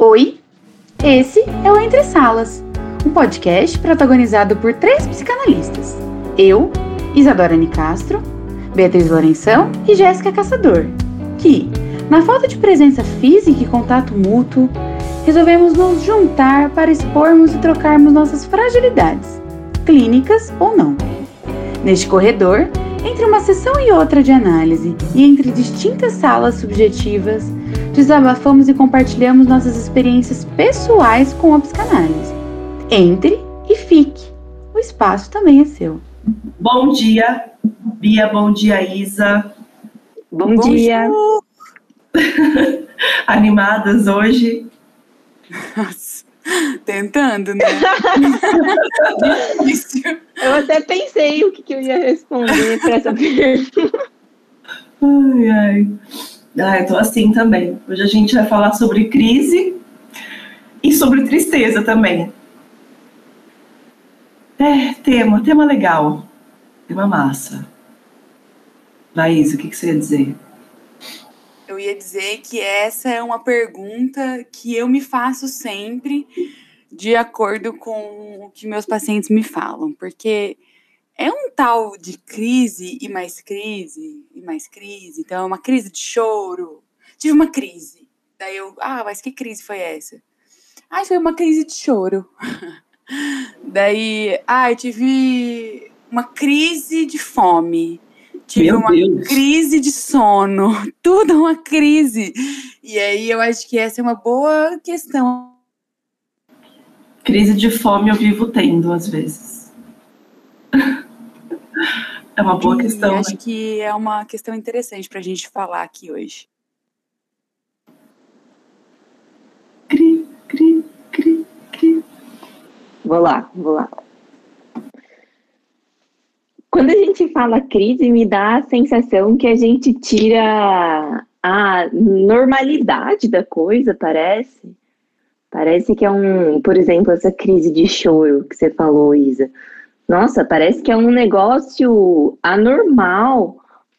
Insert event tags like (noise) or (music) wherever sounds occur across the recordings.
Oi, esse é o Entre Salas, um podcast protagonizado por três psicanalistas. Eu, Isadora Nicastro, Beatriz Lourenção e Jéssica Caçador, que, na falta de presença física e contato mútuo, resolvemos nos juntar para expormos e trocarmos nossas fragilidades, clínicas ou não. Neste corredor, entre uma sessão e outra de análise e entre distintas salas subjetivas, desabafamos e compartilhamos nossas experiências pessoais com a psicanálise. Entre e fique. O espaço também é seu. Bom dia, Bia. Bom dia, Isa. Bom, bom dia. (laughs) Animadas hoje? Nossa, tentando, né? (laughs) eu até pensei o que, que eu ia responder para essa (laughs) pergunta. Ai, ai. Ah, eu tô assim também. Hoje a gente vai falar sobre crise e sobre tristeza também. É, tema, tema legal. Tema massa. Laís, o que, que você ia dizer? Eu ia dizer que essa é uma pergunta que eu me faço sempre de acordo com o que meus pacientes me falam, porque é um tal de crise e mais crise e mais crise. Então, é uma crise de choro. Tive uma crise. Daí eu, ah, mas que crise foi essa? Ah, foi uma crise de choro. (laughs) Daí, ah, eu tive uma crise de fome. Tive Meu uma Deus. crise de sono. (laughs) Tudo uma crise. E aí eu acho que essa é uma boa questão. Crise de fome eu vivo tendo, às vezes. É uma boa E questão. acho né? que é uma questão interessante para a gente falar aqui hoje. Cri, cri, cri, cri. Vou lá, vou lá. Quando a gente fala crise, me dá a sensação que a gente tira a normalidade da coisa, parece. Parece que é um, por exemplo, essa crise de choro que você falou, Isa. Nossa, parece que é um negócio anormal,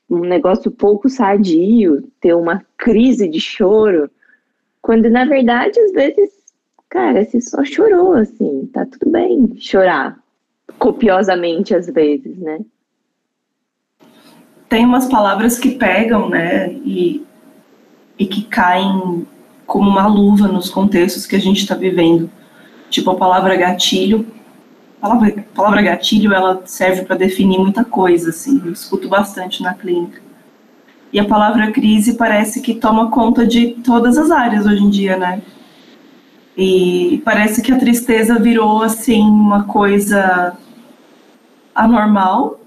um negócio pouco sadio, ter uma crise de choro, quando na verdade, às vezes, cara, você só chorou, assim, tá tudo bem chorar copiosamente às vezes, né? Tem umas palavras que pegam, né? E, e que caem como uma luva nos contextos que a gente está vivendo. Tipo a palavra gatilho. A palavra, palavra gatilho, ela serve para definir muita coisa, assim. Eu escuto bastante na clínica. E a palavra crise parece que toma conta de todas as áreas hoje em dia, né? E parece que a tristeza virou, assim, uma coisa anormal.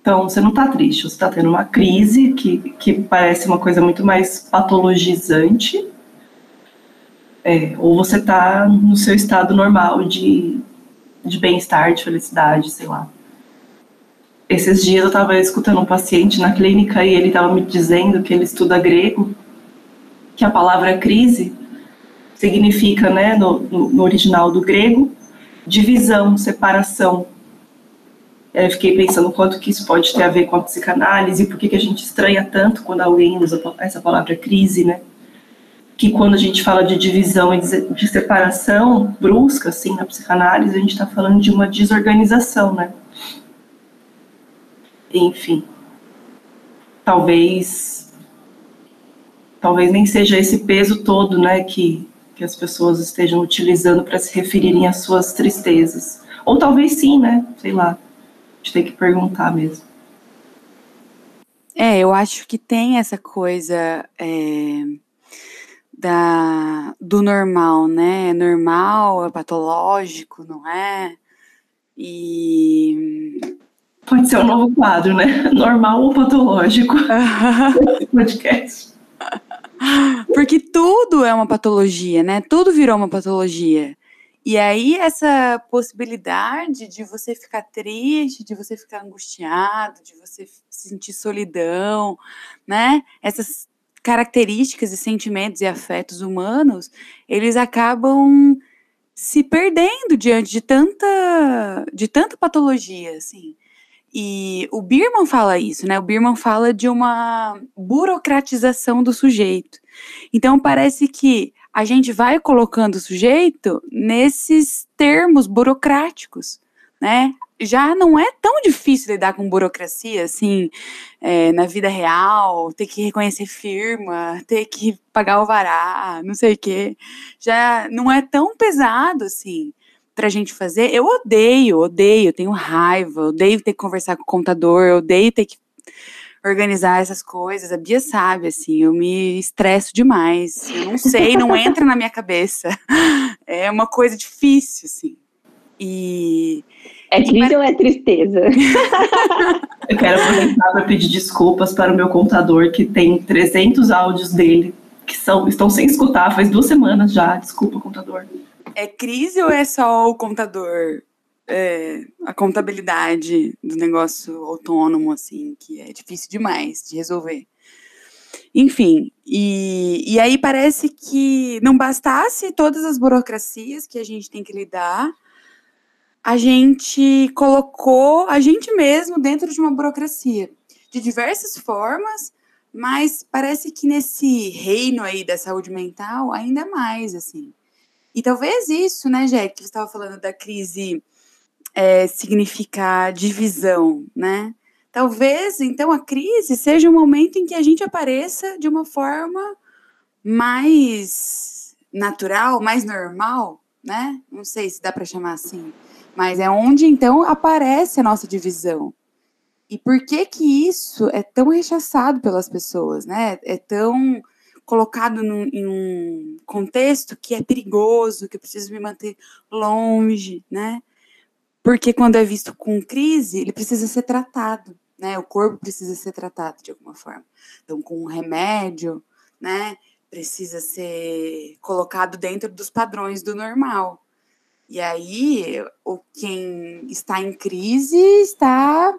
Então, você não está triste, você está tendo uma crise que, que parece uma coisa muito mais patologizante. É, ou você está no seu estado normal de, de bem-estar, de felicidade, sei lá. Esses dias eu estava escutando um paciente na clínica e ele estava me dizendo que ele estuda grego, que a palavra crise significa, né, no, no, original do grego, divisão, separação. Eu fiquei pensando quanto que isso pode ter a ver com a psicanálise, por que que a gente estranha tanto quando alguém usa essa palavra crise, né? Que quando a gente fala de divisão e de separação brusca, assim, na psicanálise, a gente está falando de uma desorganização, né? Enfim, talvez, talvez nem seja esse peso todo, né, que, que as pessoas estejam utilizando para se referirem às suas tristezas. Ou talvez sim, né? Sei lá. A gente tem que perguntar mesmo. É, eu acho que tem essa coisa é, da, do normal, né? É normal, é patológico, não é? E. Pode ser um novo quadro, né? (laughs) Normal ou patológico? (laughs) Podcast. Porque tudo é uma patologia, né? Tudo virou uma patologia. E aí, essa possibilidade de você ficar triste, de você ficar angustiado, de você sentir solidão, né? Essas características e sentimentos e afetos humanos, eles acabam se perdendo diante de tanta, de tanta patologia, assim. E o Birman fala isso, né? O Birman fala de uma burocratização do sujeito. Então parece que a gente vai colocando o sujeito nesses termos burocráticos, né? Já não é tão difícil lidar com burocracia, assim, é, na vida real, ter que reconhecer firma, ter que pagar o vará, não sei o quê. Já não é tão pesado, assim, pra gente fazer. Eu odeio, odeio, tenho raiva, odeio ter que conversar com o contador, odeio ter que organizar essas coisas. A Bia sabe, assim, eu me estresso demais. Eu não sei, não (laughs) entra na minha cabeça. É uma coisa difícil, assim. E. É crise ou é tristeza? (laughs) eu quero aproveitar para pedir desculpas para o meu contador, que tem 300 áudios dele que são, estão sem escutar faz duas semanas já. Desculpa, contador. É crise ou é só o contador é, a contabilidade do negócio autônomo, assim, que é difícil demais de resolver. Enfim, e, e aí parece que não bastasse todas as burocracias que a gente tem que lidar, a gente colocou a gente mesmo dentro de uma burocracia, de diversas formas, mas parece que nesse reino aí da saúde mental, ainda mais, assim. E talvez isso, né, Jack, que você estava falando da crise é, significa divisão, né? Talvez, então, a crise seja um momento em que a gente apareça de uma forma mais natural, mais normal, né? Não sei se dá para chamar assim, mas é onde então aparece a nossa divisão. E por que que isso é tão rechaçado pelas pessoas, né? É tão colocado num, em um contexto que é perigoso, que eu preciso me manter longe, né? Porque quando é visto com crise, ele precisa ser tratado, né? O corpo precisa ser tratado de alguma forma. Então, com um remédio, né? Precisa ser colocado dentro dos padrões do normal. E aí, o quem está em crise está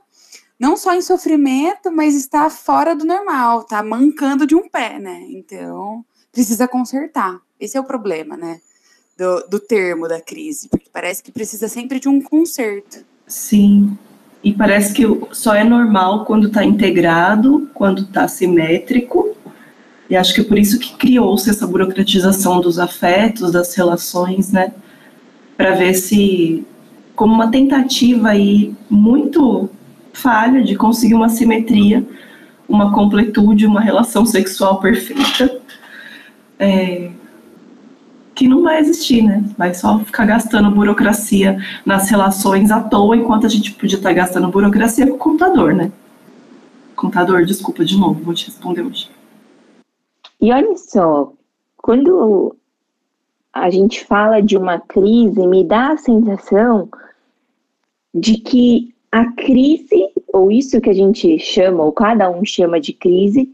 não só em sofrimento, mas está fora do normal, está mancando de um pé, né? Então, precisa consertar. Esse é o problema, né? do, do termo da crise, porque parece que precisa sempre de um conserto. Sim, e parece que só é normal quando está integrado, quando está simétrico, e acho que é por isso que criou-se essa burocratização dos afetos, das relações, né? Para ver se, como uma tentativa aí muito falha de conseguir uma simetria, uma completude, uma relação sexual perfeita. É, que não vai existir, né? Vai só ficar gastando burocracia nas relações à toa, enquanto a gente podia estar gastando burocracia com o computador, né? Contador, desculpa de novo, vou te responder hoje. E olha só, quando a gente fala de uma crise, me dá a sensação de que a crise, ou isso que a gente chama, ou cada um chama de crise,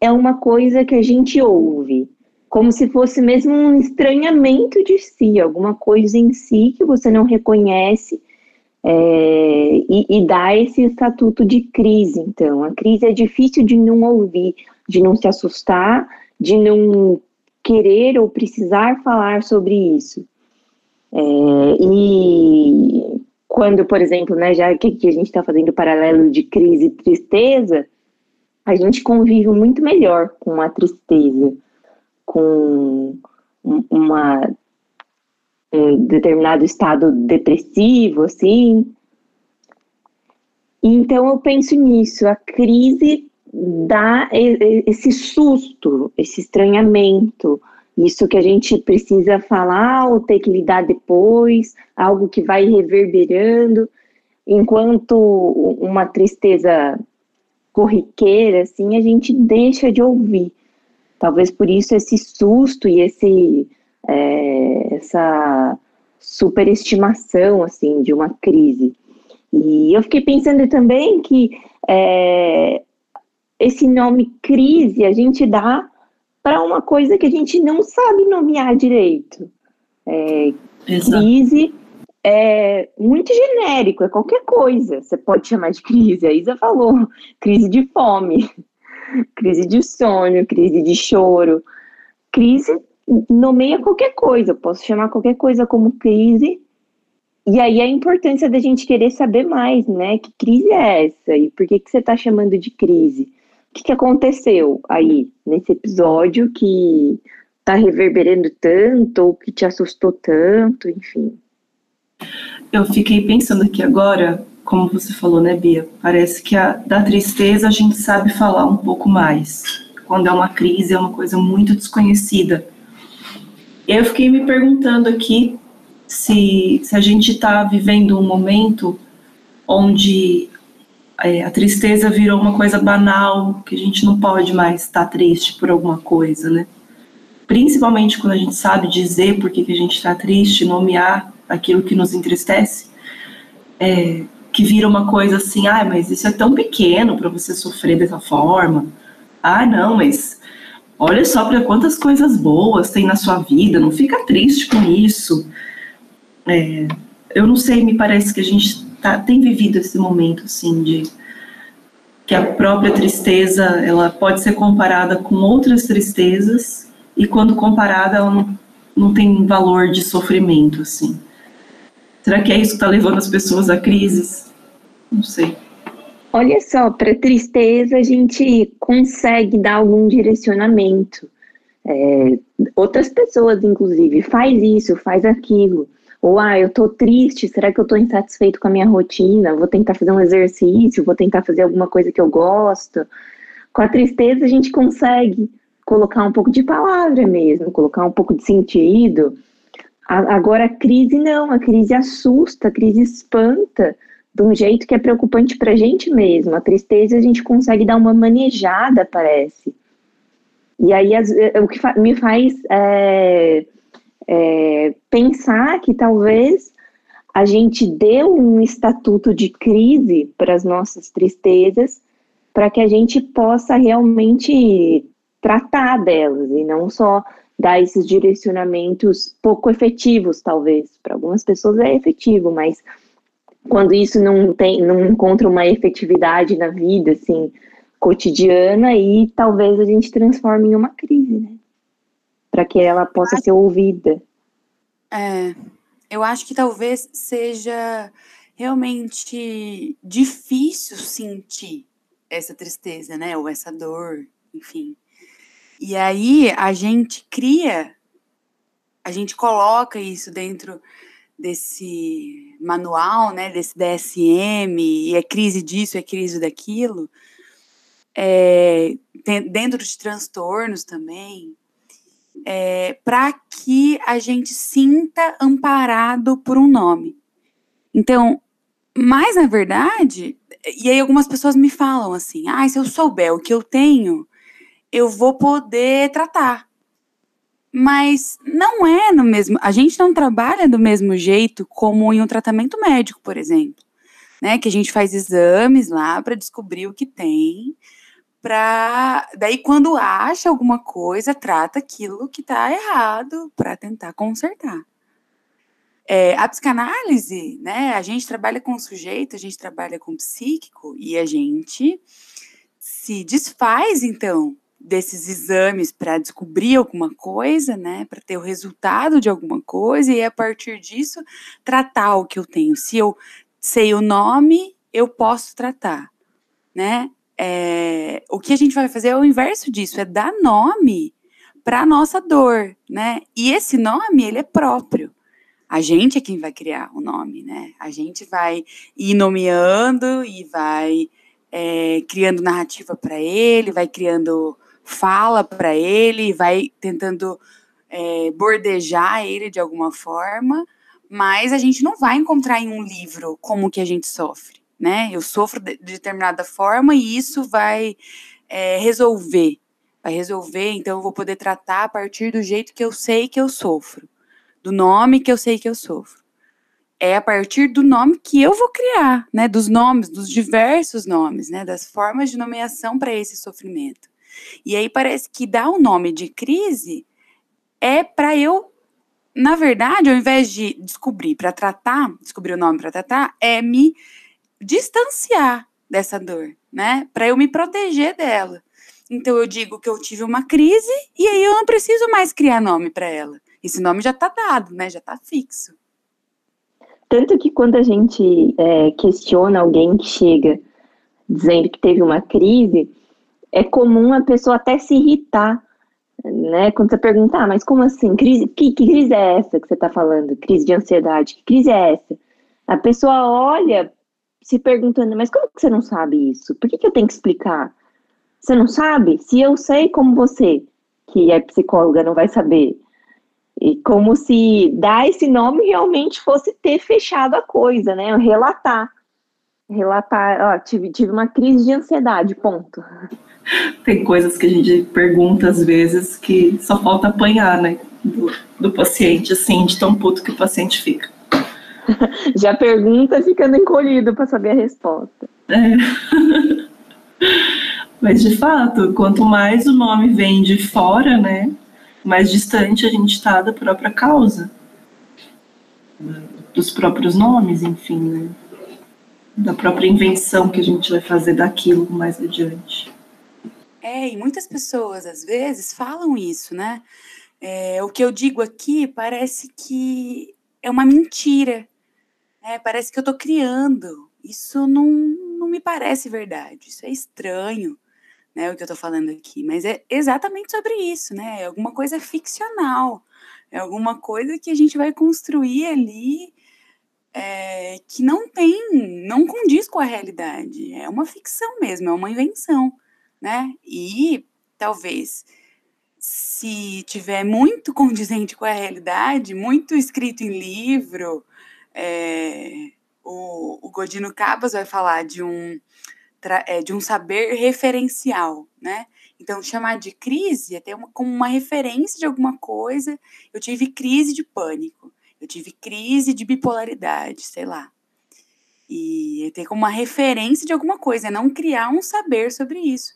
é uma coisa que a gente ouve como se fosse mesmo um estranhamento de si, alguma coisa em si que você não reconhece é, e, e, dá esse estatuto de crise. Então, a crise é difícil de não ouvir, de não se assustar, de não querer ou precisar falar sobre isso. É, e quando, por exemplo, né, já que, a gente está fazendo paralelo de crise e tristeza, a gente convive muito melhor com a tristeza com uma, um determinado estado depressivo, assim. Então eu penso nisso, a crise dá esse susto, esse estranhamento, isso que a gente precisa falar ou ter que lidar depois, algo que vai reverberando, enquanto uma tristeza corriqueira, assim, a gente deixa de ouvir. Talvez por isso esse susto e esse, é, essa superestimação assim de uma crise. E eu fiquei pensando também que é, esse nome crise a gente dá para uma coisa que a gente não sabe nomear direito. É, crise é muito genérico, é qualquer coisa. Você pode chamar de crise. A Isa falou, crise de fome (laughs) crise de sono, crise de choro. Crise nomeia qualquer coisa, posso chamar qualquer coisa como crise. E aí a importância da gente querer saber mais, né? Que crise é essa? E por que, que você está chamando de crise? O que, que aconteceu aí nesse episódio que tá reverberando tanto ou que te assustou tanto, enfim. Eu fiquei pensando aqui agora, como você falou, né, Bia? Parece que a, da tristeza a gente sabe falar um pouco mais. Quando é uma crise, é uma coisa muito desconhecida. Eu fiquei me perguntando aqui se, se a gente está vivendo um momento onde é, a tristeza virou uma coisa banal, que a gente não pode mais estar tá triste por alguma coisa, né? Principalmente quando a gente sabe dizer por que, que a gente está triste, nomear aquilo que nos entristece, é, que vira uma coisa assim, ah, mas isso é tão pequeno para você sofrer dessa forma. Ah, não, mas olha só para quantas coisas boas tem na sua vida, não fica triste com isso. É, eu não sei, me parece que a gente tá, tem vivido esse momento, assim, de que a própria tristeza, ela pode ser comparada com outras tristezas, e quando comparada, ela não, não tem valor de sofrimento, assim. Será que é isso que está levando as pessoas a crises? Não sei. Olha só, para tristeza a gente consegue dar algum direcionamento. É, outras pessoas, inclusive, faz isso, faz aquilo. Ou, ah, eu tô triste, será que eu tô insatisfeito com a minha rotina? Vou tentar fazer um exercício, vou tentar fazer alguma coisa que eu gosto. Com a tristeza a gente consegue colocar um pouco de palavra mesmo, colocar um pouco de sentido. A, agora a crise não, a crise assusta, a crise espanta de um jeito que é preocupante pra gente mesmo. A tristeza a gente consegue dar uma manejada, parece. E aí as, o que fa me faz é, é, pensar que talvez a gente deu um estatuto de crise para as nossas tristezas, para que a gente possa realmente tratar delas e não só dar esses direcionamentos pouco efetivos, talvez. Para algumas pessoas é efetivo, mas quando isso não tem, não encontra uma efetividade na vida, assim, cotidiana, e talvez a gente transforme em uma crise, né? Para que ela possa ser ouvida. É, eu acho que talvez seja realmente difícil sentir essa tristeza, né? Ou essa dor, enfim. E aí a gente cria, a gente coloca isso dentro desse manual, né? Desse DSM, e é crise disso, é crise daquilo. É, dentro de transtornos também, é, para que a gente sinta amparado por um nome. Então, mas na verdade, e aí algumas pessoas me falam assim: ah, se eu souber o que eu tenho, eu vou poder tratar. Mas não é no mesmo. A gente não trabalha do mesmo jeito como em um tratamento médico, por exemplo. Né, que a gente faz exames lá para descobrir o que tem para daí quando acha alguma coisa trata aquilo que está errado para tentar consertar. É, a psicanálise, né? A gente trabalha com o sujeito, a gente trabalha com o psíquico e a gente se desfaz então desses exames para descobrir alguma coisa, né? Para ter o resultado de alguma coisa e a partir disso tratar o que eu tenho. Se eu sei o nome, eu posso tratar, né? É, o que a gente vai fazer é o inverso disso, é dar nome para a nossa dor, né? E esse nome, ele é próprio. A gente é quem vai criar o nome, né? A gente vai ir nomeando e vai é, criando narrativa para ele, vai criando fala para ele, vai tentando é, bordejar ele de alguma forma, mas a gente não vai encontrar em um livro como que a gente sofre né? Eu sofro de, determinada forma e isso vai é, resolver. Vai resolver, então eu vou poder tratar a partir do jeito que eu sei que eu sofro, do nome que eu sei que eu sofro. É a partir do nome que eu vou criar, né? Dos nomes, dos diversos nomes, né? Das formas de nomeação para esse sofrimento. E aí parece que dar o um nome de crise é para eu na verdade, ao invés de descobrir para tratar, descobrir o nome para tratar, é me distanciar dessa dor, né? Para eu me proteger dela. Então eu digo que eu tive uma crise e aí eu não preciso mais criar nome para ela. Esse nome já está dado, né? Já está fixo. Tanto que quando a gente é, questiona alguém que chega dizendo que teve uma crise, é comum a pessoa até se irritar né? Quando você perguntar, ah, mas como assim? Crise, que, que crise é essa que você está falando? Crise de ansiedade? Que crise é essa? A pessoa olha se perguntando, mas como que você não sabe isso? Por que, que eu tenho que explicar? Você não sabe? Se eu sei como você, que é psicóloga, não vai saber. E como se dar esse nome realmente fosse ter fechado a coisa, né? Relatar. Relatar, ó, tive, tive uma crise de ansiedade, ponto. (laughs) Tem coisas que a gente pergunta às vezes que só falta apanhar, né? Do, do paciente, assim, de tão puto que o paciente fica. (laughs) Já pergunta ficando encolhido para saber a resposta. É. (laughs) Mas de fato, quanto mais o nome vem de fora, né? Mais distante a gente está da própria causa. Dos próprios nomes, enfim, né? Da própria invenção que a gente vai fazer daquilo mais adiante. É, e muitas pessoas, às vezes, falam isso, né? É, o que eu digo aqui parece que é uma mentira. É, parece que eu estou criando. Isso não, não me parece verdade. Isso é estranho, né? O que eu estou falando aqui. Mas é exatamente sobre isso, né? É alguma coisa ficcional. É alguma coisa que a gente vai construir ali é, que não tem, não condiz com a realidade. É uma ficção mesmo, é uma invenção né? E talvez se tiver muito condizente com a realidade, muito escrito em livro, é, o, o Godino Cabas vai falar de um, é, de um saber referencial, né? Então, chamar de crise é ter uma, como uma referência de alguma coisa. Eu tive crise de pânico, eu tive crise de bipolaridade, sei lá. E é ter como uma referência de alguma coisa, é não criar um saber sobre isso.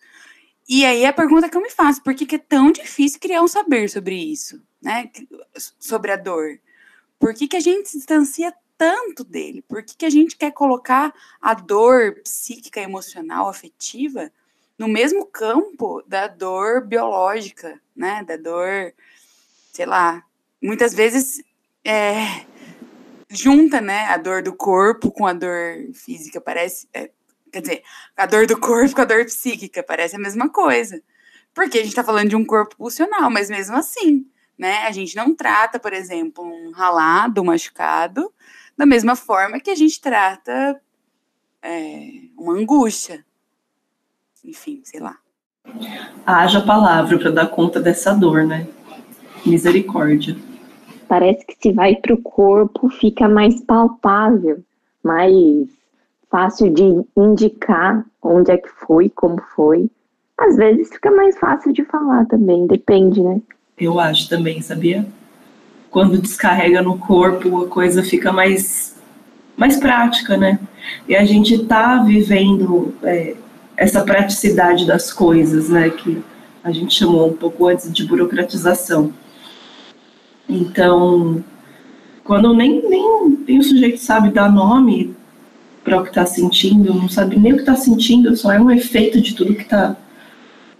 E aí a pergunta que eu me faço, por que, que é tão difícil criar um saber sobre isso, né? Sobre a dor? Por que, que a gente se distancia tanto dele? Por que, que a gente quer colocar a dor psíquica, emocional, afetiva no mesmo campo da dor biológica, né? Da dor, sei lá, muitas vezes é, junta, né? A dor do corpo com a dor física. Parece, é, Quer dizer, a dor do corpo com a dor psíquica, parece a mesma coisa. Porque a gente está falando de um corpo pulsional, mas mesmo assim, né? A gente não trata, por exemplo, um ralado, um machucado, da mesma forma que a gente trata é, uma angústia. Enfim, sei lá. Haja palavra para dar conta dessa dor, né? Misericórdia. Parece que se vai para o corpo fica mais palpável, mais fácil de indicar onde é que foi, como foi. Às vezes fica mais fácil de falar também, depende, né? Eu acho também, sabia? Quando descarrega no corpo, a coisa fica mais, mais prática, né? E a gente tá vivendo é, essa praticidade das coisas, né? Que a gente chamou um pouco antes de burocratização. Então, quando nem, nem, nem o sujeito sabe dar nome, para o que está sentindo, não sabe nem o que está sentindo, só é um efeito de tudo que está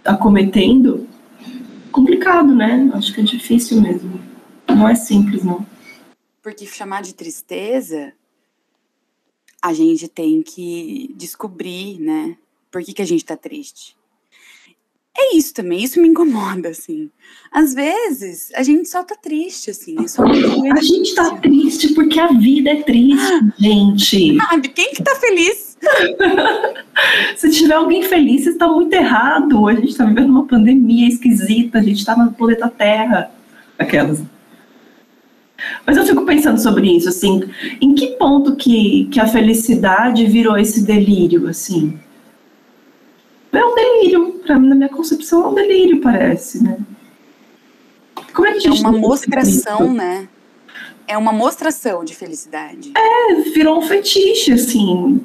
tá cometendo, complicado, né? Acho que é difícil mesmo. Não é simples, não. Porque chamar de tristeza, a gente tem que descobrir, né? Por que, que a gente está triste é isso também, isso me incomoda, assim. Às vezes, a gente só tá triste, assim. É só a gente tá triste porque a vida é triste, (laughs) gente. Sabe, quem que tá feliz? (laughs) Se tiver alguém feliz, você está muito errado. A gente está vivendo uma pandemia esquisita, a gente está no planeta Terra. Aquelas. Mas eu fico pensando sobre isso, assim, em que ponto que, que a felicidade virou esse delírio, assim? É um delírio, para mim, na minha concepção, é um delírio, parece, né? Como é que a gente. É uma mostração, né? É uma mostração de felicidade. É, virou um fetiche, assim.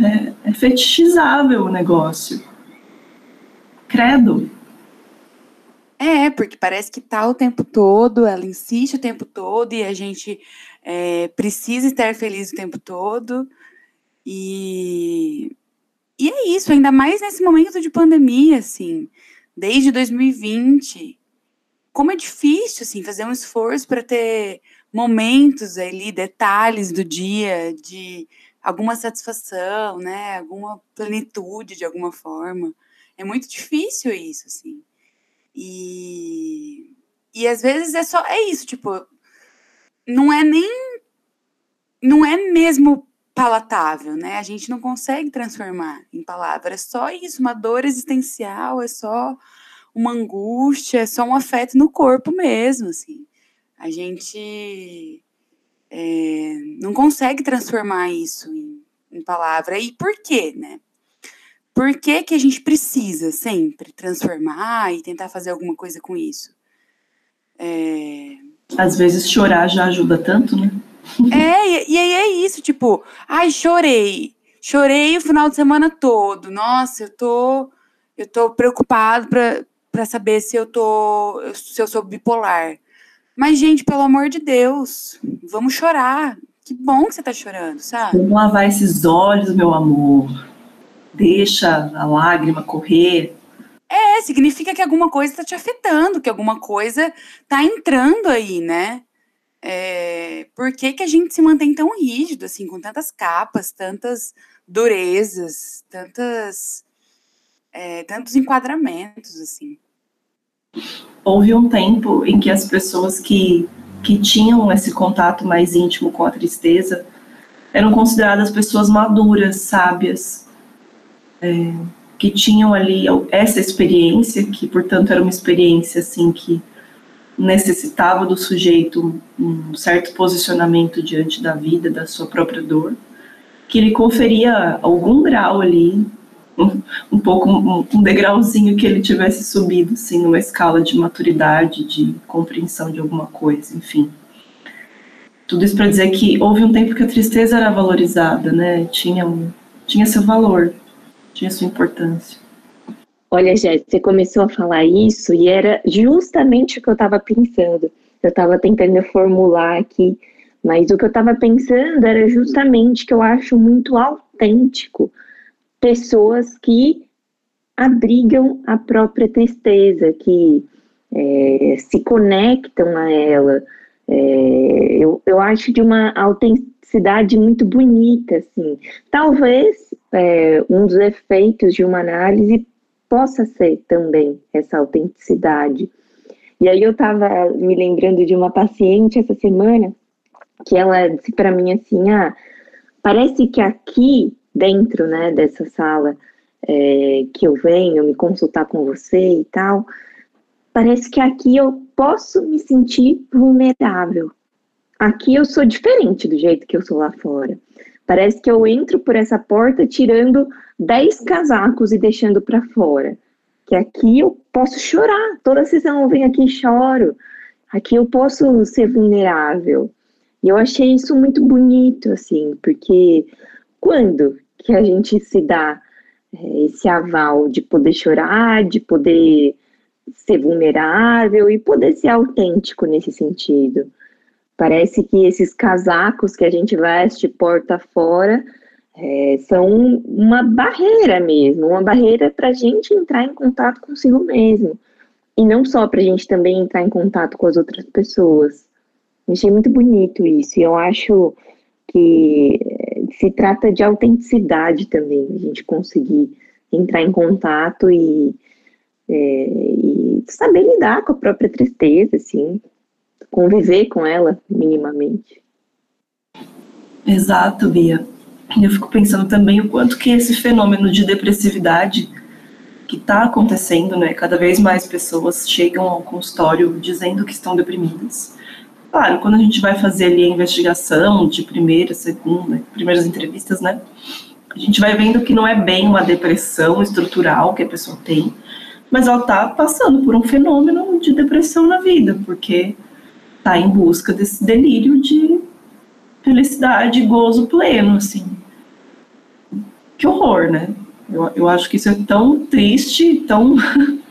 É, é fetichizável o negócio. Credo. É, porque parece que tá o tempo todo, ela insiste o tempo todo e a gente é, precisa estar feliz o tempo todo. E e é isso, ainda mais nesse momento de pandemia, assim, desde 2020. Como é difícil, assim, fazer um esforço para ter momentos ali, detalhes do dia, de alguma satisfação, né? Alguma plenitude de alguma forma. É muito difícil isso, assim. E, e às vezes é só, é isso, tipo, não é nem, não é mesmo palatável, né? A gente não consegue transformar em palavras, é só isso, uma dor existencial, é só uma angústia, é só um afeto no corpo mesmo, assim. A gente é, não consegue transformar isso em, em palavra. E por quê, né? Por que, que a gente precisa sempre transformar e tentar fazer alguma coisa com isso? É... Às vezes chorar já ajuda tanto, né? É, e aí é isso, tipo, ai, chorei. Chorei o final de semana todo. Nossa, eu tô eu tô preocupado para saber se eu tô se eu sou bipolar. Mas gente, pelo amor de Deus, vamos chorar. Que bom que você tá chorando, sabe? Vamos lavar esses olhos, meu amor. Deixa a lágrima correr. É, significa que alguma coisa está te afetando, que alguma coisa tá entrando aí, né? É, por que, que a gente se mantém tão rígido, assim, com tantas capas, tantas durezas, tantas, é, tantos enquadramentos, assim? Houve um tempo em que as pessoas que, que tinham esse contato mais íntimo com a tristeza eram consideradas pessoas maduras, sábias, é, que tinham ali essa experiência, que portanto era uma experiência assim que necessitava do sujeito um certo posicionamento diante da vida, da sua própria dor, que lhe conferia algum grau ali, um, um pouco um, um degrauzinho que ele tivesse subido, assim, numa escala de maturidade, de compreensão de alguma coisa, enfim. Tudo isso para dizer que houve um tempo que a tristeza era valorizada, né? Tinha, um, tinha seu valor, tinha sua importância. Olha, Jéssica, você começou a falar isso e era justamente o que eu estava pensando. Eu estava tentando formular aqui, mas o que eu estava pensando era justamente que eu acho muito autêntico pessoas que abrigam a própria tristeza, que é, se conectam a ela. É, eu, eu acho de uma autenticidade muito bonita, assim. Talvez é, um dos efeitos de uma análise possa ser também essa autenticidade. E aí eu estava me lembrando de uma paciente essa semana que ela disse para mim assim, ah, parece que aqui dentro, né, dessa sala é, que eu venho me consultar com você e tal, parece que aqui eu posso me sentir vulnerável. Aqui eu sou diferente do jeito que eu sou lá fora. Parece que eu entro por essa porta tirando 10 casacos e deixando para fora. Que aqui eu posso chorar. Toda sessão eu venho aqui e choro. Aqui eu posso ser vulnerável. E eu achei isso muito bonito, assim, porque quando que a gente se dá é, esse aval de poder chorar, de poder ser vulnerável e poder ser autêntico nesse sentido? Parece que esses casacos que a gente veste porta fora é, são uma barreira mesmo, uma barreira para a gente entrar em contato consigo mesmo. E não só para a gente também entrar em contato com as outras pessoas. Achei muito bonito isso. E eu acho que se trata de autenticidade também, a gente conseguir entrar em contato e, é, e saber lidar com a própria tristeza, assim, conviver com ela minimamente. Exato, Bia. Eu fico pensando também o quanto que esse fenômeno de depressividade que está acontecendo, né? Cada vez mais pessoas chegam ao consultório dizendo que estão deprimidas. Claro, quando a gente vai fazer ali a investigação de primeira, segunda, primeiras entrevistas, né? A gente vai vendo que não é bem uma depressão estrutural que a pessoa tem, mas ela está passando por um fenômeno de depressão na vida, porque está em busca desse delírio de felicidade, gozo pleno, assim que horror, né? Eu, eu acho que isso é tão triste, tão,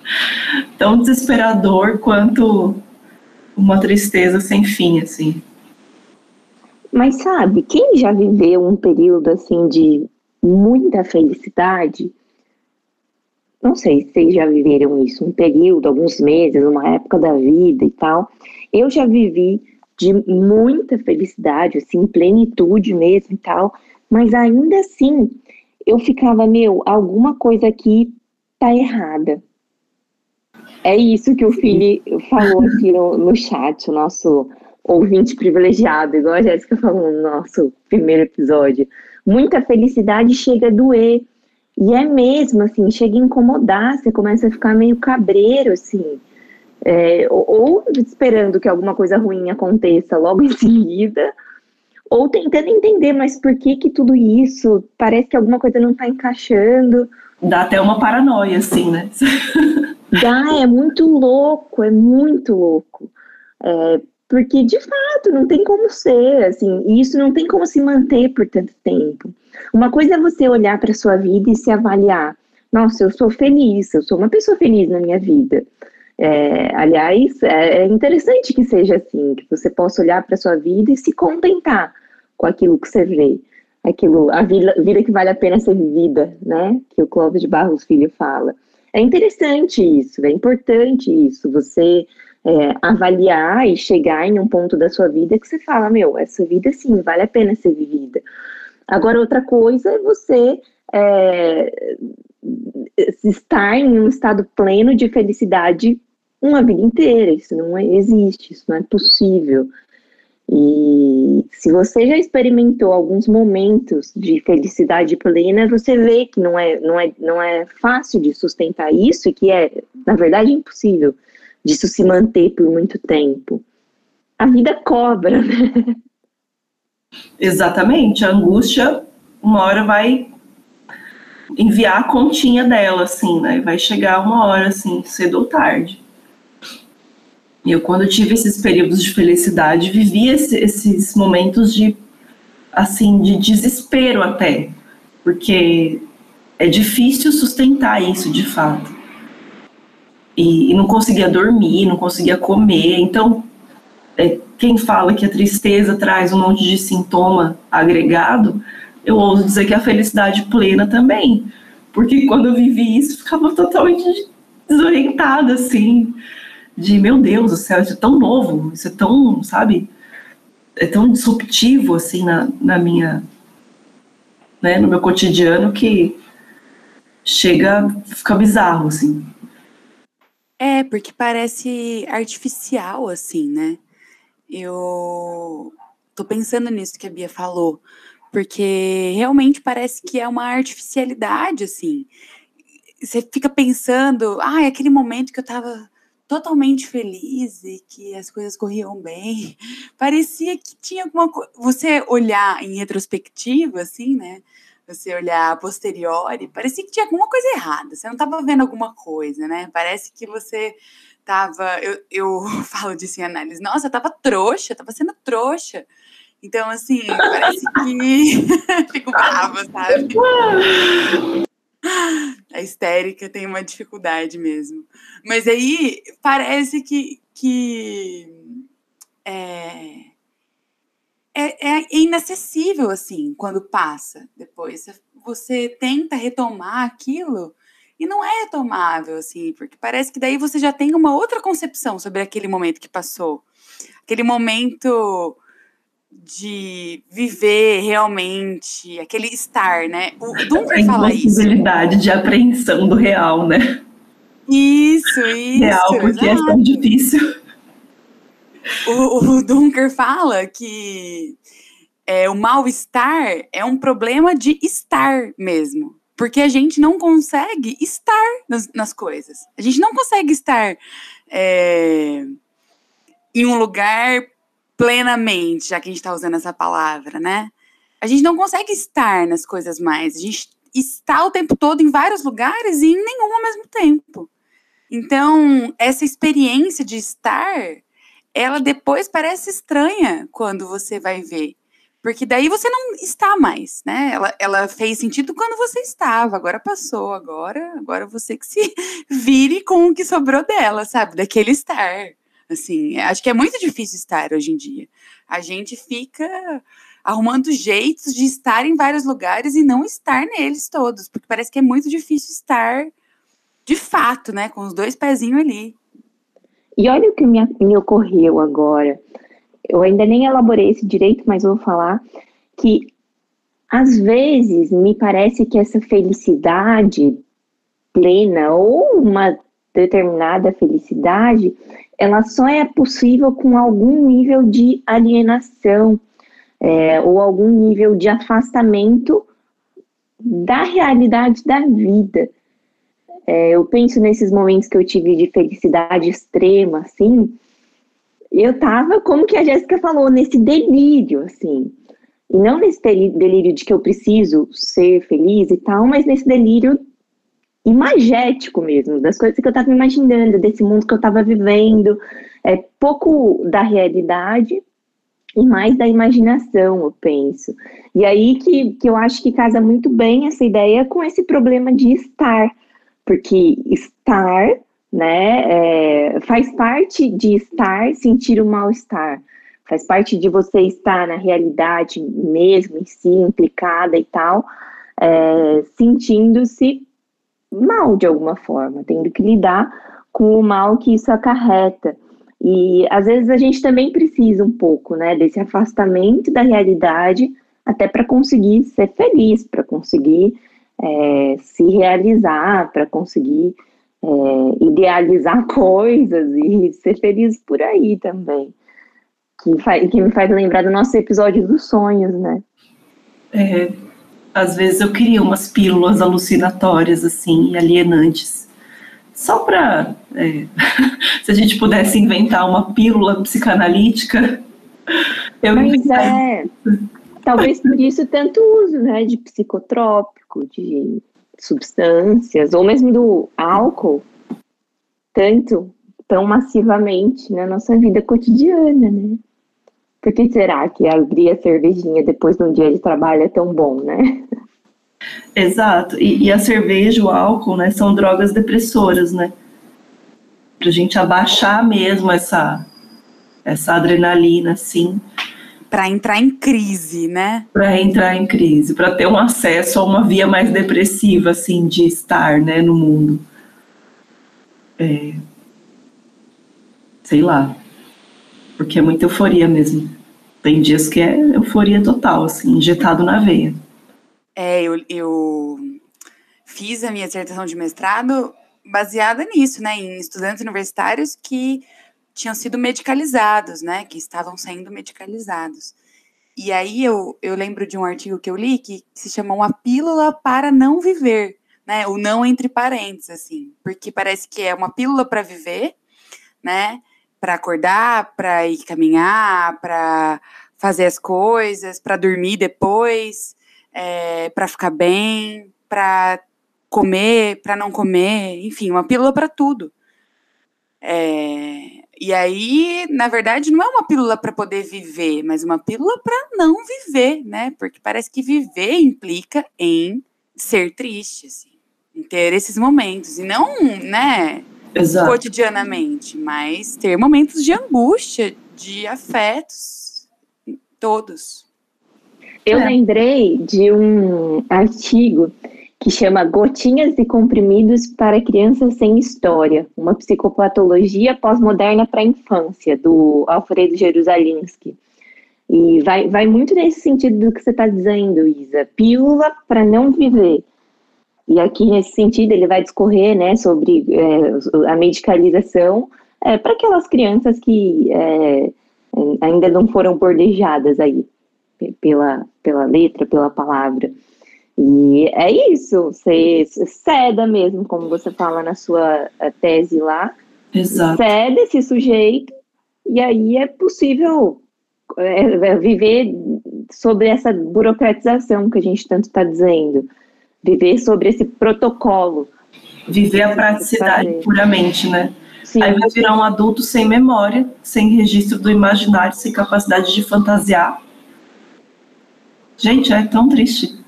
(laughs) tão desesperador quanto uma tristeza sem fim, assim. Mas sabe, quem já viveu um período assim de muita felicidade, não sei se vocês já viveram isso, um período, alguns meses, uma época da vida e tal. Eu já vivi de muita felicidade, assim, plenitude mesmo e tal, mas ainda assim eu ficava, meu, alguma coisa aqui tá errada. É isso que o Fili falou aqui no, no chat, o nosso ouvinte privilegiado, igual a Jéssica falou no nosso primeiro episódio. Muita felicidade chega a doer. E é mesmo, assim, chega a incomodar, você começa a ficar meio cabreiro, assim. É, ou esperando que alguma coisa ruim aconteça logo (laughs) em seguida, ou tentando entender, mas por que que tudo isso? Parece que alguma coisa não está encaixando. Dá até uma paranoia, assim, né? (laughs) Dá, é muito louco, é muito louco. É, porque, de fato, não tem como ser, assim, e isso não tem como se manter por tanto tempo. Uma coisa é você olhar para sua vida e se avaliar. Nossa, eu sou feliz, eu sou uma pessoa feliz na minha vida. É, aliás, é, é interessante que seja assim, que você possa olhar para sua vida e se contentar com aquilo que você vê, aquilo, a vida, vida que vale a pena ser vivida, né? Que o Clóvis de Barros Filho fala. É interessante isso, é importante isso, você é, avaliar e chegar em um ponto da sua vida que você fala, meu, essa vida sim, vale a pena ser vivida. Agora, outra coisa é você é, estar em um estado pleno de felicidade uma vida inteira. Isso não existe, isso não é possível. E se você já experimentou alguns momentos de felicidade plena, você vê que não é, não é, não é fácil de sustentar isso e que é, na verdade, impossível disso se manter por muito tempo. A vida cobra, né? Exatamente. A angústia, uma hora vai enviar a continha dela, assim, né? Vai chegar uma hora, assim, cedo ou tarde. Eu, quando tive esses períodos de felicidade, vivia esse, esses momentos de, assim, de desespero até, porque é difícil sustentar isso de fato. E, e não conseguia dormir, não conseguia comer. Então, é, quem fala que a tristeza traz um monte de sintoma agregado, eu ouso dizer que a felicidade plena também. Porque quando eu vivi isso, ficava totalmente desorientada, assim de meu Deus do céu, isso é tão novo, isso é tão, sabe, é tão disruptivo assim na, na minha, né, no meu cotidiano que chega, fica bizarro assim. É, porque parece artificial assim, né? Eu tô pensando nisso que a Bia falou, porque realmente parece que é uma artificialidade assim. Você fica pensando, ah, é aquele momento que eu tava totalmente feliz e que as coisas corriam bem. (laughs) Parecia que tinha alguma coisa. Você olhar em retrospectiva, assim, né? Você olhar a posteriori, parecia que tinha alguma coisa errada. Você não estava vendo alguma coisa, né? Parece que você tava. Eu, eu (laughs) falo disso em análise. Nossa, eu tava trouxa, tava sendo trouxa. Então, assim, parece que. (laughs) Fico brava, sabe? A histérica tem uma dificuldade mesmo. Mas aí parece que, que é, é, é inacessível assim quando passa depois. Você tenta retomar aquilo e não é retomável, assim, porque parece que daí você já tem uma outra concepção sobre aquele momento que passou. Aquele momento de viver realmente, aquele estar, né? O Dunker fala isso. possibilidade de apreensão do real, né? Isso, isso. Real, porque exato. é tão difícil. O, o Dunker fala que é, o mal-estar é um problema de estar mesmo. Porque a gente não consegue estar nas, nas coisas. A gente não consegue estar é, em um lugar plenamente, já que a gente está usando essa palavra, né? A gente não consegue estar nas coisas mais. A gente está o tempo todo em vários lugares e em nenhum ao mesmo tempo. Então, essa experiência de estar, ela depois parece estranha quando você vai ver. Porque daí você não está mais, né? Ela, ela fez sentido quando você estava, agora passou, agora, agora você que se (laughs) vire com o que sobrou dela, sabe? Daquele estar. Assim, acho que é muito difícil estar hoje em dia. A gente fica arrumando jeitos de estar em vários lugares e não estar neles todos, porque parece que é muito difícil estar de fato, né, com os dois pezinhos ali. E olha o que me, me ocorreu agora. Eu ainda nem elaborei esse direito, mas vou falar que às vezes me parece que essa felicidade plena ou uma determinada felicidade, ela só é possível com algum nível de alienação é, ou algum nível de afastamento da realidade da vida. É, eu penso nesses momentos que eu tive de felicidade extrema, assim, eu tava, como que a Jéssica falou, nesse delírio, assim. E não nesse delírio de que eu preciso ser feliz e tal, mas nesse delírio imagético mesmo, das coisas que eu estava imaginando, desse mundo que eu estava vivendo, é pouco da realidade e mais da imaginação, eu penso. E aí que, que eu acho que casa muito bem essa ideia com esse problema de estar, porque estar, né, é, faz parte de estar, sentir o mal-estar, faz parte de você estar na realidade mesmo, em si, implicada e tal, é, sentindo-se mal de alguma forma, tendo que lidar com o mal que isso acarreta. E às vezes a gente também precisa um pouco, né, desse afastamento da realidade, até para conseguir ser feliz, para conseguir é, se realizar, para conseguir é, idealizar (laughs) coisas e ser feliz por aí também. Que, que me faz lembrar do nosso episódio dos sonhos, né? É, às vezes eu queria umas pílulas alucinatórias, assim, alienantes. Só para. É, (laughs) se a gente pudesse inventar uma pílula psicanalítica, (laughs) eu Mas é. Talvez por isso tanto uso, né, de psicotrópico, de substâncias, ou mesmo do álcool, tanto, tão massivamente na nossa vida cotidiana, né? Por que será que abrir a cervejinha depois de um dia de trabalho é tão bom, né? Exato. E, e a cerveja, o álcool, né, são drogas depressoras, né? Pra gente abaixar mesmo essa, essa adrenalina, assim. Para entrar em crise, né? Para entrar em crise, para ter um acesso a uma via mais depressiva, assim, de estar, né, no mundo. É... Sei lá porque é muita euforia mesmo. Tem dias que é euforia total, assim, injetado na veia. É, eu, eu fiz a minha dissertação de mestrado baseada nisso, né, em estudantes universitários que tinham sido medicalizados, né, que estavam sendo medicalizados. E aí eu, eu lembro de um artigo que eu li que se chama Uma Pílula para Não Viver, né, o não entre parênteses, assim, porque parece que é uma pílula para viver, né, para acordar, para ir caminhar, para fazer as coisas, para dormir depois, é, para ficar bem, para comer, para não comer, enfim, uma pílula para tudo. É, e aí, na verdade, não é uma pílula para poder viver, mas uma pílula para não viver, né? Porque parece que viver implica em ser triste, assim, em ter esses momentos e não, né? Exato. cotidianamente, mas ter momentos de angústia, de afetos, todos. Eu é. lembrei de um artigo que chama Gotinhas e Comprimidos para Crianças Sem História, uma psicopatologia pós-moderna para a infância, do Alfredo Jerusalinski. E vai, vai muito nesse sentido do que você está dizendo, Isa. Pílula para não viver. E aqui, nesse sentido, ele vai discorrer né, sobre é, a medicalização é, para aquelas crianças que é, ainda não foram bordejadas aí pela, pela letra, pela palavra. E é isso, você ceda mesmo, como você fala na sua é, tese lá. Exato. Cede esse sujeito, e aí é possível é, é, viver sobre essa burocratização que a gente tanto está dizendo viver sobre esse protocolo. Viver a praticidade puramente, né? Sim. Aí vai virar um adulto sem memória, sem registro do imaginário, sem capacidade de fantasiar. Gente, é tão triste.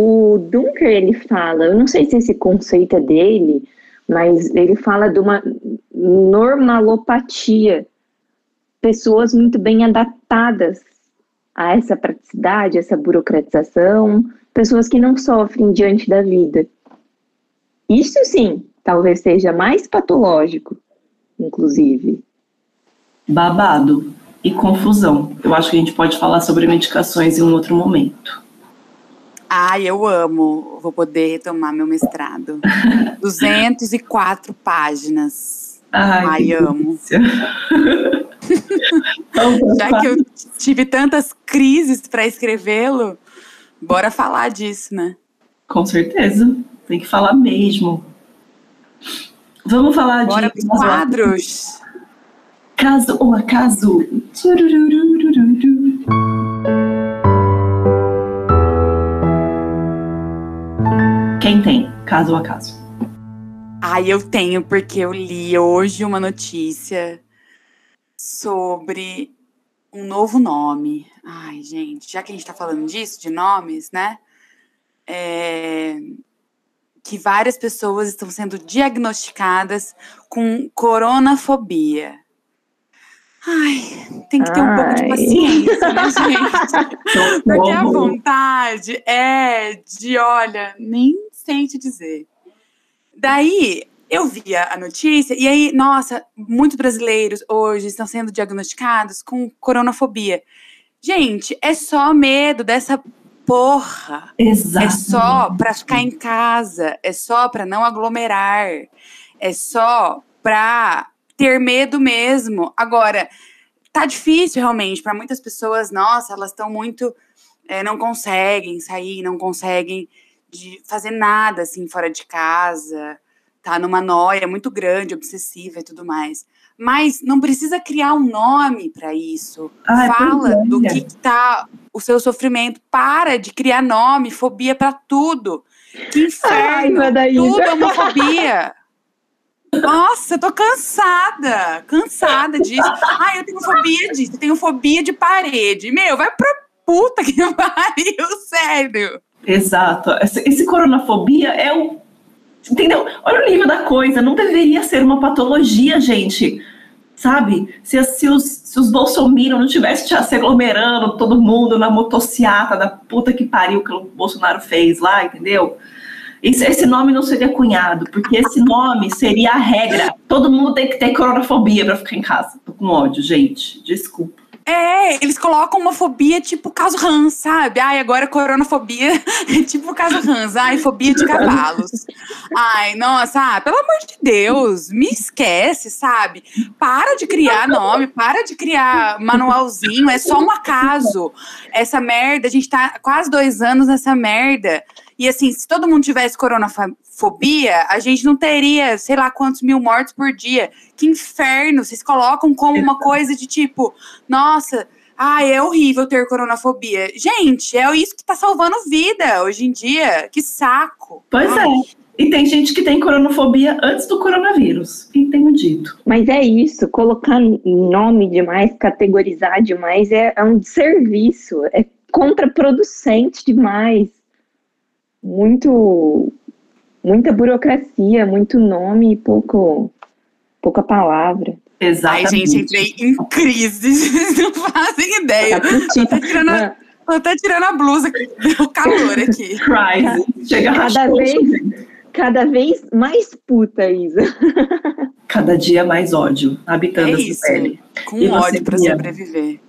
O Dunker, ele fala, eu não sei se esse conceito é dele, mas ele fala de uma normalopatia. Pessoas muito bem adaptadas a essa praticidade, essa burocratização, pessoas que não sofrem diante da vida. Isso sim, talvez seja mais patológico, inclusive. Babado e confusão. Eu acho que a gente pode falar sobre medicações em um outro momento. Ai, eu amo. Vou poder retomar meu mestrado. (laughs) 204 páginas. Ai, Ai, que amo. (laughs) Já que eu tive tantas crises para escrevê-lo, bora falar disso, né? Com certeza. Tem que falar mesmo. Vamos falar Bora de quadros. caso ou acaso. Tchurururururu. Caso ou acaso? Ai, eu tenho, porque eu li hoje uma notícia sobre um novo nome. Ai, gente, já que a gente tá falando disso, de nomes, né? É, Que várias pessoas estão sendo diagnosticadas com coronafobia. Ai, tem que ter um pouco de Ai. paciência, né, (laughs) gente? Porque a vontade é de, olha, nem sei te dizer. Daí eu vi a a notícia, e aí, nossa, muitos brasileiros hoje estão sendo diagnosticados com coronafobia. Gente, é só medo dessa porra. Exato. É só para ficar em casa, é só para não aglomerar, é só para ter medo mesmo. Agora, tá difícil realmente para muitas pessoas. Nossa, elas estão muito, é, não conseguem sair, não conseguem de fazer nada assim fora de casa. Tá numa noia muito grande, obsessiva e tudo mais. Mas não precisa criar um nome para isso. Ai, Fala pois é. do que, que tá o seu sofrimento. Para de criar nome, fobia para tudo. Que inferno! Ai, tudo é homofobia. Nossa, eu tô cansada, cansada disso. Ai, eu tenho fobia disso, eu tenho fobia de parede. Meu, vai pra puta que (laughs) pariu, sério. Exato. Esse, esse coronafobia é o. Entendeu? Olha o nível da coisa. Não deveria ser uma patologia, gente. Sabe? Se, se os, se os bolsominions não tivessem se aglomerando, todo mundo na motociata da puta que pariu que o Bolsonaro fez lá, entendeu? Esse, esse nome não seria cunhado, porque esse nome seria a regra. Todo mundo tem que ter coronafobia pra ficar em casa. Tô com ódio, gente. Desculpa. É, eles colocam uma fobia tipo caso Hans, sabe? Ai, agora coronafobia (laughs) é tipo caso Hans. Ai, fobia de cavalos. Ai, nossa, ah, pelo amor de Deus, me esquece, sabe? Para de criar nome, para de criar manualzinho, é só um acaso. Essa merda, a gente tá quase dois anos nessa merda. E assim, se todo mundo tivesse coronafobia, a gente não teria, sei lá, quantos mil mortos por dia. Que inferno! Vocês colocam como uma coisa de tipo, nossa, ai, é horrível ter coronafobia. Gente, é isso que tá salvando vida hoje em dia. Que saco. Pois Ai, é. E tem gente que tem coronafobia antes do coronavírus. E tenho dito. Mas é isso, colocar nome demais, categorizar demais é, é um desserviço, é contraproducente demais. Muito, muita burocracia, muito nome e pouco, pouca palavra. Ai, Exatamente. gente, entrei em crise. Vocês (laughs) não fazem ideia. Tá tirando, a- tô até tirando a blusa, deu calor aqui. (laughs) Crise. Chega Cada vez, cada vez mais puta, Isa. (laughs) Cada dia mais ódio habitando É essa isso. pele. Com E ódio pra Bia? sobreviver.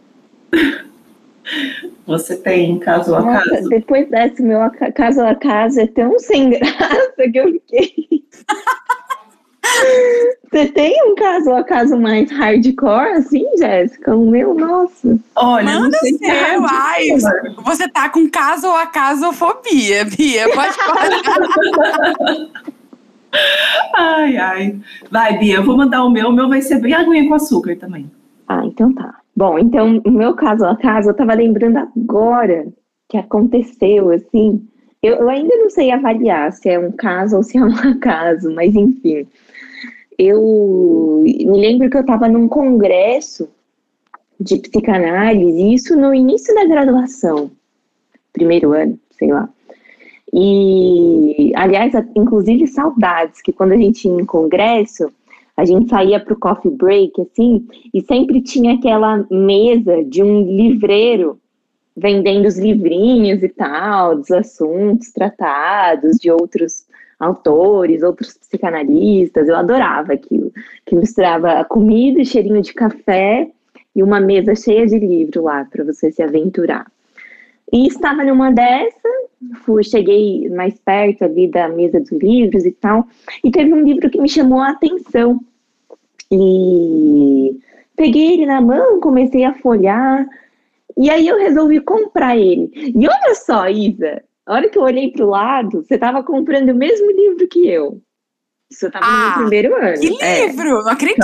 Você tem caso a Nossa, caso? depois desse meu caso a caso é tão sem graça que eu fiquei. (laughs) Você tem um caso a caso mais hardcore assim, Jéssica? O meu, nossa. Olha, não Manda sei o se é seu, ai, você tá com caso ou acasofobia, Bia. Pode falar. (laughs) Ai, ai. Vai, Bia, eu vou mandar o meu. O meu vai ser bem aguinha com açúcar também. Ah, então tá. Bom, então, o meu caso a caso, eu tava lembrando agora que aconteceu, assim. Eu, eu ainda não sei avaliar se é um caso ou se é um (laughs) acaso, mas enfim. Eu me lembro que eu tava num congresso de psicanálise, isso no início da graduação, primeiro ano, sei lá. E, aliás, inclusive saudades, que quando a gente ia em congresso, a gente saía pro coffee break, assim, e sempre tinha aquela mesa de um livreiro vendendo os livrinhos e tal, dos assuntos tratados, de outros autores, outros psicanalistas. Eu adorava aquilo, que misturava comida e cheirinho de café e uma mesa cheia de livro lá para você se aventurar. E estava numa dessa, fui, cheguei mais perto ali da mesa dos livros e tal, e teve um livro que me chamou a atenção. E peguei ele na mão, comecei a folhar, e aí eu resolvi comprar ele. E olha só, Isa, a hora que eu olhei para o lado, você estava comprando o mesmo livro que eu. Você estava Ah, no primeiro ano. Que É. livro! Não acredito!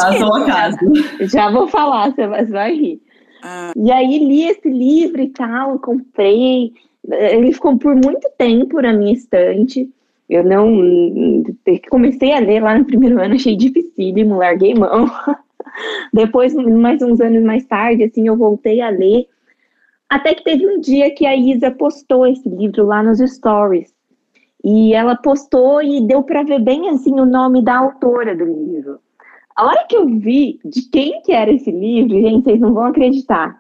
Já vou falar, você vai, você vai rir. Ah. E aí li esse livro e tal, comprei. Ele ficou por muito tempo na minha estante. Eu não. Comecei a ler lá no primeiro ano, achei dificílimo, larguei mão. (laughs) Depois, mais uns anos mais tarde, assim, eu voltei a ler. Até que teve um dia que a Isa postou esse livro lá nos stories. E ela postou e deu para ver bem assim o nome da autora do livro. A hora que eu vi de quem que era esse livro, gente, vocês não vão acreditar.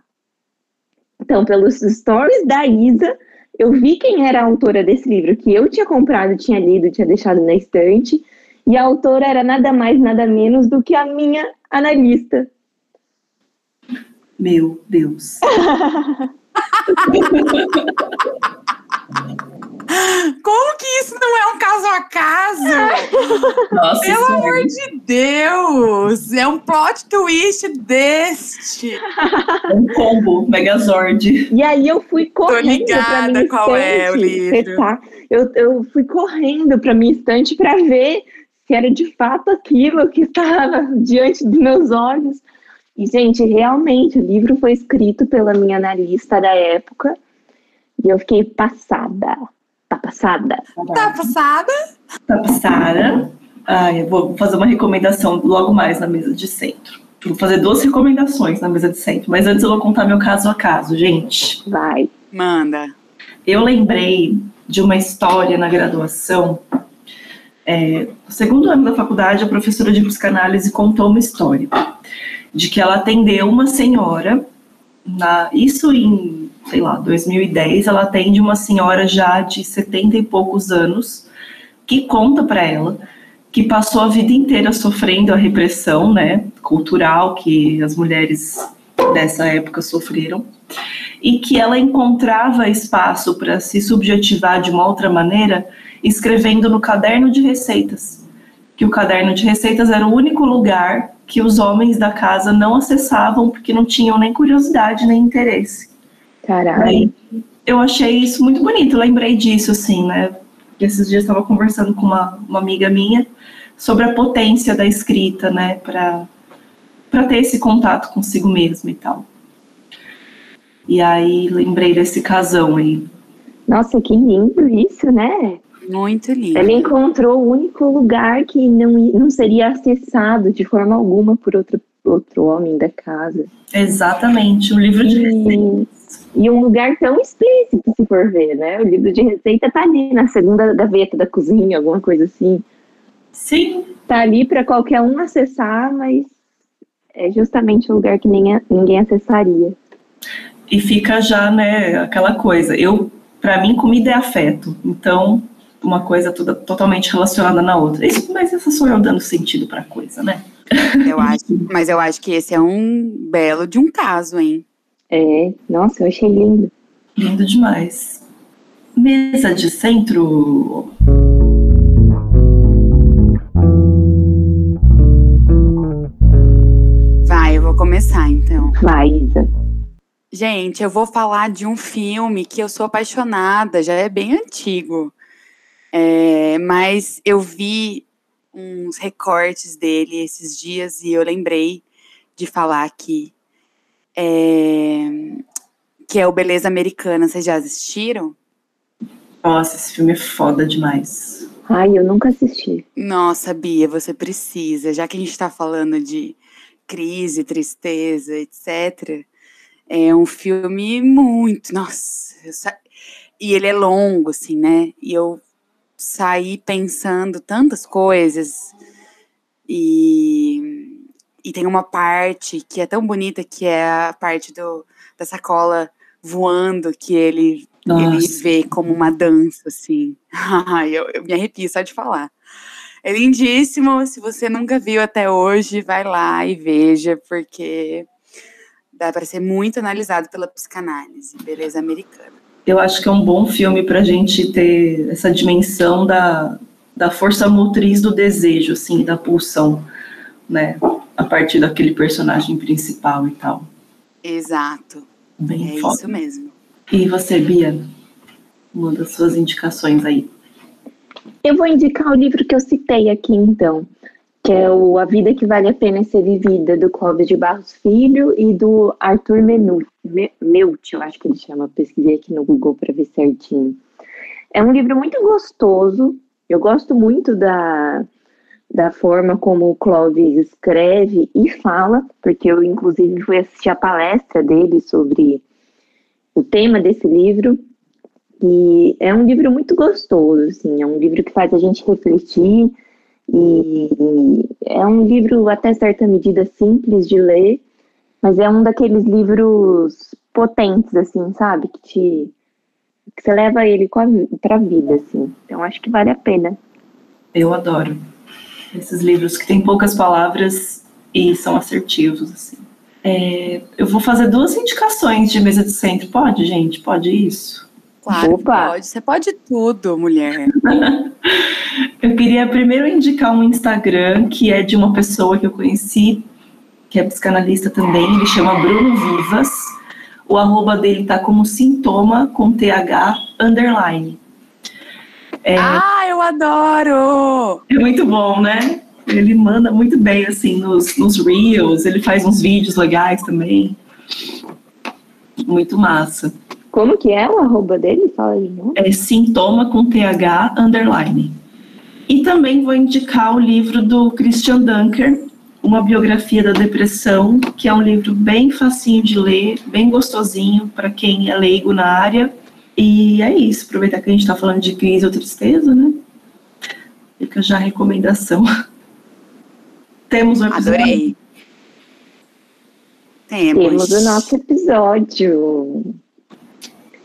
Então, pelos stories da Isa, eu vi quem era a autora desse livro, que eu tinha comprado, tinha lido, tinha deixado na estante, e a autora era nada mais, nada menos do que a minha analista. Meu Deus. (laughs) Como que isso não é um caso a caso? Nossa, Pelo amor de Deus! É um plot twist deste. Um combo, Megazord. E aí eu fui correndo ligada pra minha qual é o livro. Tá? Eu, eu fui correndo para minha estante para ver se era de fato aquilo que estava (laughs) diante dos meus olhos. E, gente, realmente, o livro foi escrito pela minha analista da época. E eu fiquei passada. Tá passada? Tá passada? Tá passada. Ai, eu vou fazer uma recomendação logo mais na mesa de centro. Vou fazer duas recomendações na mesa de centro, mas antes eu vou contar meu caso a caso, gente. Vai. Manda. Eu lembrei de uma história na graduação. É, no segundo ano da faculdade, a professora de psicanálise contou uma história de que ela atendeu uma senhora, na, isso em, sei lá, 2010, ela atende uma senhora já de 70 e poucos anos, que conta para ela que passou a vida inteira sofrendo a repressão, né, cultural que as mulheres dessa época sofreram e que ela encontrava espaço para se subjetivar de uma outra maneira escrevendo no caderno de receitas. Que o caderno de receitas era o único lugar que os homens da casa não acessavam porque não tinham nem curiosidade nem interesse. Caralho. Aí, eu achei isso muito bonito, lembrei disso, assim, né? Esses dias eu estava conversando com uma, uma amiga minha sobre a potência da escrita, né? Para ter esse contato consigo mesma e tal. E aí lembrei desse casão aí. Nossa, que lindo isso, né? Muito lindo. Ela encontrou o único lugar que não, não seria acessado de forma alguma por outro, outro homem da casa. Exatamente, um livro de receitas. E, e um lugar tão explícito, se for ver, né? O livro de receita tá ali na segunda gaveta da cozinha, alguma coisa assim. Sim, Tá ali para qualquer um acessar, mas é justamente um lugar que nem ninguém acessaria. e fica já, né, aquela coisa. Eu, para mim, comida é afeto. Então, uma coisa toda totalmente relacionada na outra. Isso, mas essa sou eu dando sentido para coisa, né? (laughs) Eu acho, mas eu acho que esse é um belo de um caso, hein? É, nossa, eu achei lindo. Lindo demais. Mesa de centro. Vai, eu vou começar então. Vai, Isa. Gente, eu vou falar de um filme que eu sou apaixonada, já é bem antigo. É, mas eu vi uns recortes dele esses dias e eu lembrei de falar aqui. É, que é o Beleza Americana. Vocês já assistiram? Nossa, esse filme é foda demais. Ai, eu nunca assisti. Nossa, Bia, você precisa, já que a gente está falando de crise, tristeza, etc. É um filme muito, nossa, eu sa- e ele é longo, assim, né? E eu saí pensando tantas coisas e, e tem uma parte que é tão bonita que é a parte do, da sacola voando que ele ele vê como uma dança, assim. (laughs) Eu, eu me arrepio só de falar. É lindíssimo. Se você nunca viu até hoje, vai lá e veja, porque dá para ser muito analisado pela psicanálise, beleza americana. Eu acho que é um bom filme para a gente ter essa dimensão da, da força motriz do desejo, assim, da pulsão, né? A partir daquele personagem principal e tal. Exato. Bem é foda. isso mesmo. E você, Bia? Uma das suas indicações aí. Eu vou indicar o livro que eu citei aqui, então, que é o A Vida que Vale a Pena Ser Vivida, do Clóvis de Barros Filho e do Arthur Menu, Me- Meut, eu acho que ele chama, pesquisei aqui no Google para ver certinho. É um livro muito gostoso, eu gosto muito da, da forma como o Clóvis escreve e fala, porque eu, inclusive, fui assistir a palestra dele sobre o tema desse livro, e é um livro muito gostoso, assim, é um livro que faz a gente refletir e, é um livro até certa medida simples de ler, mas é um daqueles livros potentes, assim, sabe? Que te que você leva ele para a vida, assim. Então acho que vale a pena. Eu adoro esses livros que têm poucas palavras e são assertivos, assim. É, eu vou fazer duas indicações de mesa de centro. Pode, gente? Pode isso? Claro pode. Você pode tudo, mulher. (laughs) Eu queria primeiro indicar um Instagram que é de uma pessoa que eu conheci, que é psicanalista também, ele chama Bruno Vivas. O arroba dele tá como sintoma com TH underline. É, Ah, eu adoro! é muito bom, né? Ele manda muito bem, assim, nos, nos Reels, ele faz uns vídeos legais também. Muito massa. Como que é o arroba dele? Fala de novo. é sintoma com TH underline. E também vou indicar o livro do Christian Dunker, Uma Biografia da Depressão, que é um livro bem facinho de ler, bem gostosinho para quem é leigo na área. E é isso, aproveitar que a gente está falando de crise ou tristeza, né? Fica já a recomendação. (laughs) Temos um episódio. Adorei. Temos. Temos o nosso episódio.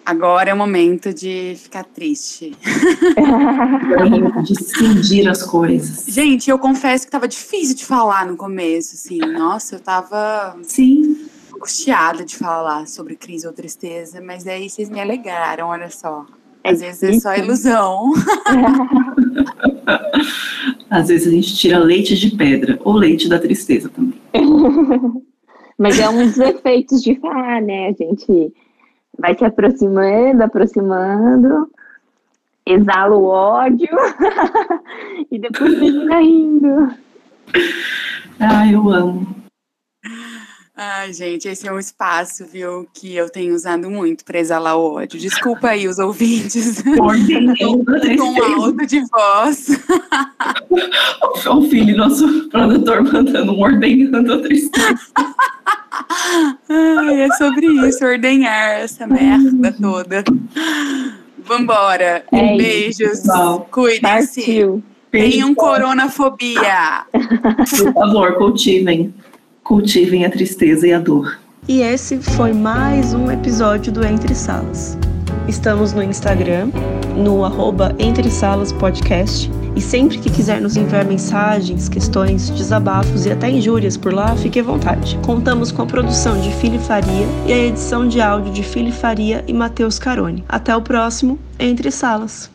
Agora é o momento de ficar triste. (laughs) de cindir as coisas. Gente, eu confesso que tava difícil de falar no começo, assim. Nossa, eu tava Sim, angustiada de falar sobre crise ou tristeza, mas aí vocês me alegraram, olha só. É Às vezes é só ilusão. (laughs) às vezes a gente tira leite de pedra, ou leite da tristeza também. (laughs) Mas é um dos efeitos de falar, né? A gente vai se aproximando, aproximando, exala o ódio (laughs) e depois termina rindo. Ah, eu amo. Ai, gente, esse é um espaço, viu, que eu tenho usado muito para exalar o ódio. Desculpa aí os ouvintes. (laughs) Com tristeza. alto de voz. (laughs) O filho, nosso produtor, mandando um ordenhão da tristeza. Ai, é sobre isso, ordenhar essa merda toda. Vambora. É Beijos. Cuidem-se. Tenham coronafobia. (laughs) Por favor, cultivem. Cultivem a tristeza e a dor. E esse foi mais um episódio do Entre Salas. Estamos no Instagram, no arroba Entre Salas Podcast. E sempre que quiser nos enviar mensagens, questões, desabafos e até injúrias por lá, fique à vontade. Contamos com a produção de Fili Faria e a edição de áudio de Fili Faria e Matheus Carone. Até o próximo Entre Salas.